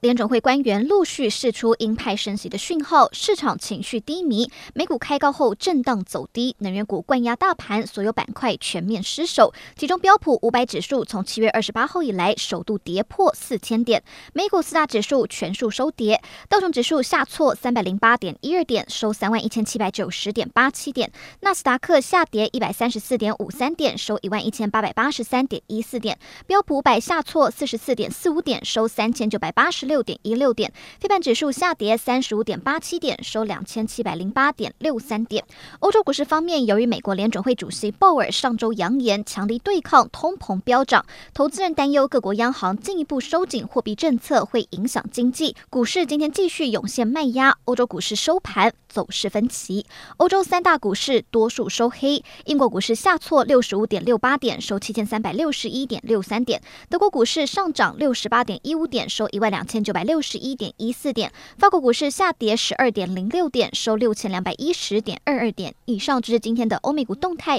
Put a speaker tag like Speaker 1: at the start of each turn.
Speaker 1: 联准会官员陆续释出鹰派升息的讯号，市场情绪低迷，美股开高后震荡走低，能源股灌压大盘，所有板块全面失守。其中标普五百指数从七月二十八号以来首度跌破四千点，美股四大指数全数收跌，道琼指数下挫三百零八点一二点，收三万一千七百九十点八七点，纳斯达克下跌一百三十四点五三点，收一万一千八百八十三点一四点，标普五百下挫四十四点四五点，收三千九百八十。六点一六点，非半指数下跌三十五点八七点，收两千七百零八点六三点。欧洲股市方面，由于美国联准会主席鲍尔上周扬言强力对抗通膨飙涨，投资人担忧各国央行进一步收紧货币政策会影响经济。股市今天继续涌现卖压，欧洲股市收盘走势分歧。欧洲三大股市多数收黑，英国股市下挫六十五点六八点，收七千三百六十一点六三点；德国股市上涨六十八点一五点，收一万两千千。九百六十一点一四点，法国股市下跌十二点零六点，收六千两百一十点二二点。以上就是今天的欧美股动态。